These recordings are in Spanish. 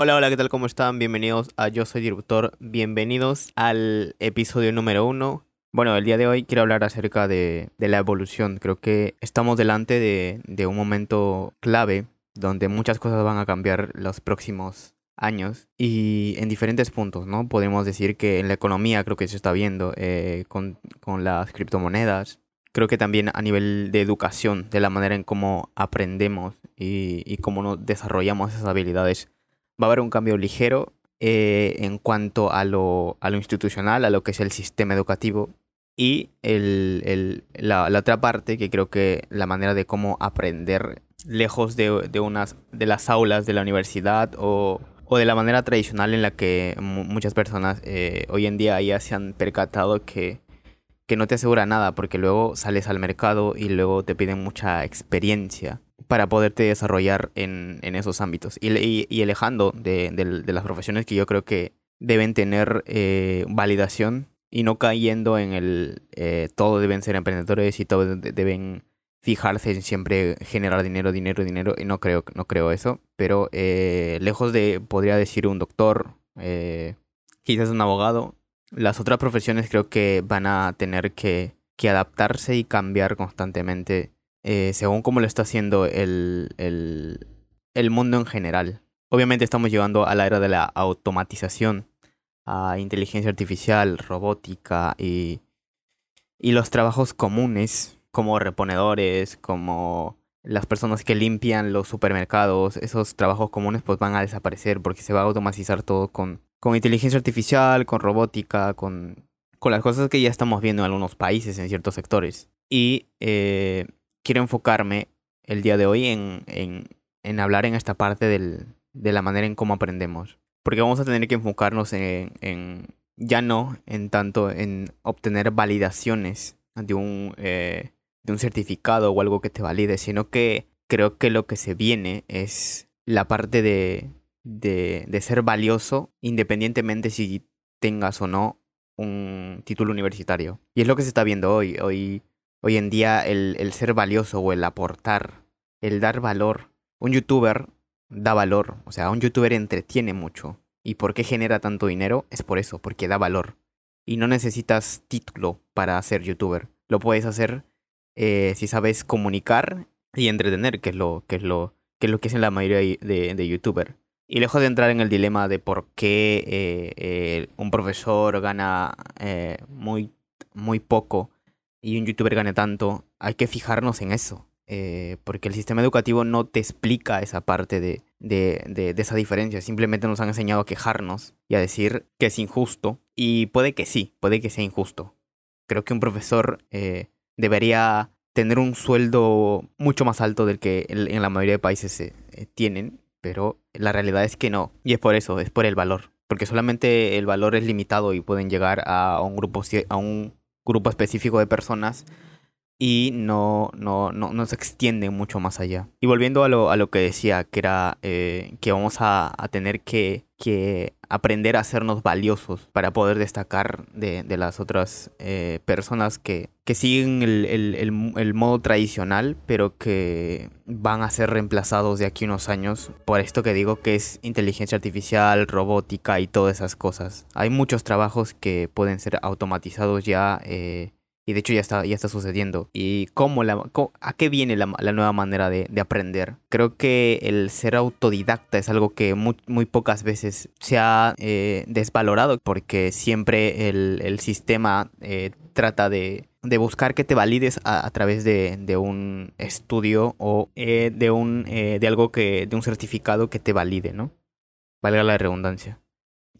Hola, hola, ¿qué tal? ¿Cómo están? Bienvenidos a Yo Soy Director. Bienvenidos al episodio número uno. Bueno, el día de hoy quiero hablar acerca de, la evolución. Creo que estamos delante de, un momento clave donde muchas cosas van a cambiar los próximos años y en diferentes puntos, ¿no? Podemos decir que en la economía creo que se está viendo eh, con, con las criptomonedas. Creo que también a nivel de educación, de la manera en cómo aprendemos y, y cómo nos desarrollamos esas habilidades va a haber un cambio ligero eh, en cuanto a lo, a lo institucional, a lo que es el sistema educativo. Y el, el, la, la, otra parte, que creo que la manera de cómo aprender lejos de, de, unas, de las aulas de la universidad o, o de la manera tradicional en la que muchas personas eh, hoy en día ya se han percatado que, que no te asegura nada, porque luego sales al mercado y luego te piden mucha experiencia para poderte desarrollar en, en esos ámbitos. Y, y, y alejando de, de, las profesiones que yo creo que deben tener eh, validación y no cayendo en el eh, todo deben ser emprendedores y todo deben fijarse en siempre generar dinero, dinero, dinero. Y no creo, no creo eso. Pero eh, lejos de, podría decir, un doctor, eh, quizás un abogado, las otras profesiones creo que van a tener que, que adaptarse y cambiar constantemente eh, según cómo lo está haciendo el, el, el mundo en general. Obviamente estamos llegando a la era de la automatización, a inteligencia artificial, robótica y, y los trabajos comunes como reponedores, como las personas que limpian los supermercados, esos trabajos comunes pues van a desaparecer porque se va a automatizar todo con, con inteligencia artificial, con robótica, con, con las cosas que ya estamos viendo en algunos países, en ciertos sectores. Y eh, quiero enfocarme el día de hoy en, en, en hablar en esta parte del, de la manera en cómo aprendemos. Porque vamos a tener que enfocarnos en, en ya no en tanto en obtener validaciones de un, eh, de un certificado o algo que te valide, sino que creo que lo que se viene es la parte de, de, de ser valioso independientemente si tengas o no un título universitario. Y es lo que se está viendo hoy. Hoy Hoy en día el, el ser valioso o el aportar, el dar valor. Un youtuber da valor, o sea, un youtuber entretiene mucho. ¿Y por qué genera tanto dinero? Es por eso, porque da valor. Y no necesitas título para ser youtuber. Lo puedes hacer eh, si sabes comunicar y entretener, que es lo que es lo que es lo que hacen la mayoría de, de youtuber. Y lejos de entrar en el dilema de por qué eh, eh, un profesor gana muy, muy poco y un youtuber gane tanto, hay que fijarnos en eso. Eh, porque el sistema educativo no te explica esa parte de, de, de, de, esa diferencia. Simplemente nos han enseñado a quejarnos y a decir que es injusto. Y puede que sí, puede que sea injusto. Creo que un profesor eh, debería tener un sueldo mucho más alto del que en la mayoría de países eh, tienen, pero la realidad es que no. Y es por eso, es por el valor. Porque solamente el valor es limitado y pueden llegar a un grupo, a un grupo específico de personas y no, no, no, no se extiende mucho más allá. Y volviendo a lo, a lo que decía, que era eh, que vamos a, a tener que, que, aprender a hacernos valiosos para poder destacar de, de las otras eh, personas que, que siguen el, el, el, modo tradicional, pero que van a ser reemplazados de aquí unos años por esto que digo que es inteligencia artificial, robótica y todas esas cosas. Hay muchos trabajos que pueden ser automatizados ya. Eh, y de hecho ya está, ya está sucediendo. ¿Y cómo la, a qué viene la, nueva manera de, de, aprender? Creo que el ser autodidacta es algo que muy, pocas veces se ha eh, desvalorado porque siempre el, el sistema eh, trata de, de, buscar que te valides a, a través de, de, un estudio o eh, de, un, de algo que, de un certificado que te valide, ¿no? Valga la redundancia.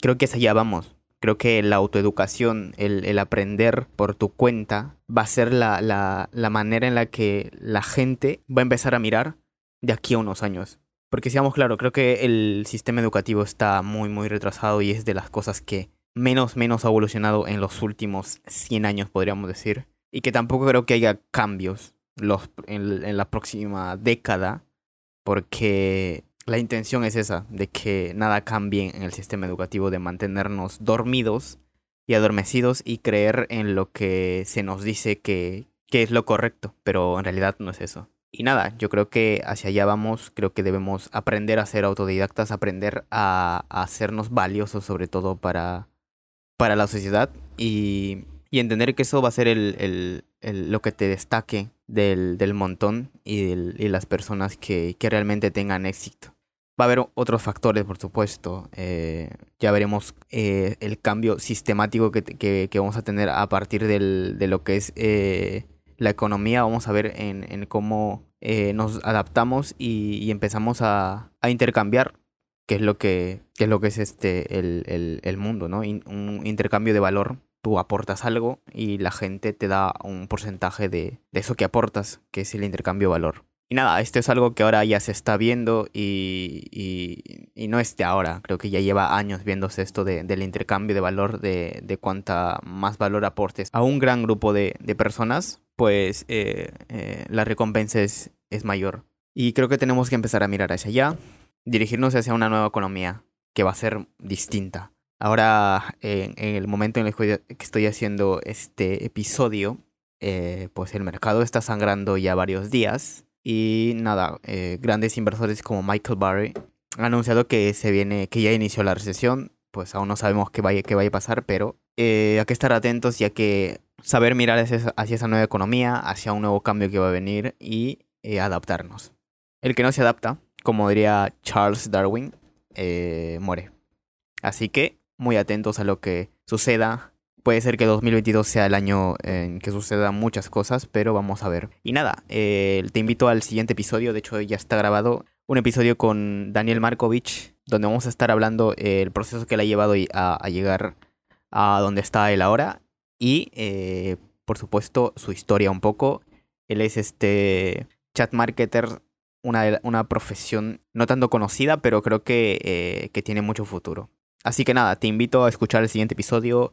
Creo que es allá vamos creo que la autoeducación, el, el, aprender por tu cuenta, va a ser la, la, la, manera en la que la gente va a empezar a mirar de aquí a unos años. Porque seamos claro, creo que el sistema educativo está muy, muy retrasado y es de las cosas que menos, menos ha evolucionado en los últimos 100 años, podríamos decir. Y que tampoco creo que haya cambios los, en, en la próxima década, porque la intención es esa, de que nada cambie en el sistema educativo, de mantenernos dormidos y adormecidos y creer en lo que se nos dice que, que es lo correcto, pero en realidad no es eso. Y nada, yo creo que hacia allá vamos, creo que debemos aprender a ser autodidactas, aprender a, hacernos valiosos sobre todo para, para la sociedad y, y entender que eso va a ser el, el, lo que te destaque del, del montón y, y las personas que, que realmente tengan éxito. Va a haber otros factores, por supuesto. Eh, ya veremos eh, el cambio sistemático que, que, vamos a tener a partir del, de lo que es eh, la economía. Vamos a ver en, en cómo nos adaptamos y, y empezamos a, a, intercambiar, que es lo que, que, es, lo que es este, el, el, el mundo, ¿no? un intercambio de valor. Tú aportas algo y la gente te da un porcentaje de, de eso que aportas, que es el intercambio de valor. Y nada, esto es algo que ahora ya se está viendo y, y, y, no es de ahora, creo que ya lleva años viéndose esto de, del intercambio de valor, de, de cuánta más valor aportes a un gran grupo de, de personas, pues eh, eh, la recompensa es, es mayor. Y creo que tenemos que empezar a mirar hacia allá, dirigirnos hacia una nueva economía que va a ser distinta. Ahora, en, en el momento en el que estoy haciendo este episodio, eh, pues el mercado está sangrando ya varios días y nada, eh, grandes inversores como Michael Barry han anunciado que se viene, que ya inició la recesión. Pues aún no sabemos qué vaya, qué a pasar, pero eh, hay que estar atentos ya que saber mirar hacia, hacia, esa nueva economía, hacia un nuevo cambio que va a venir y eh, adaptarnos. El que no se adapta, como diría Charles Darwin, muere. Así que muy atentos a lo que suceda puede ser que 2022 sea el año en que sucedan muchas cosas, pero vamos a ver. Y nada, eh, te invito al siguiente episodio, de hecho ya está grabado, un episodio con Daniel Markovich, donde vamos a estar hablando eh, el proceso que le ha llevado a, llegar a donde está él ahora y, eh, por supuesto, su historia un poco. Él es este chat marketer, una, una profesión no tanto conocida, pero creo que, que tiene mucho futuro. Así que nada, te invito a escuchar el siguiente episodio.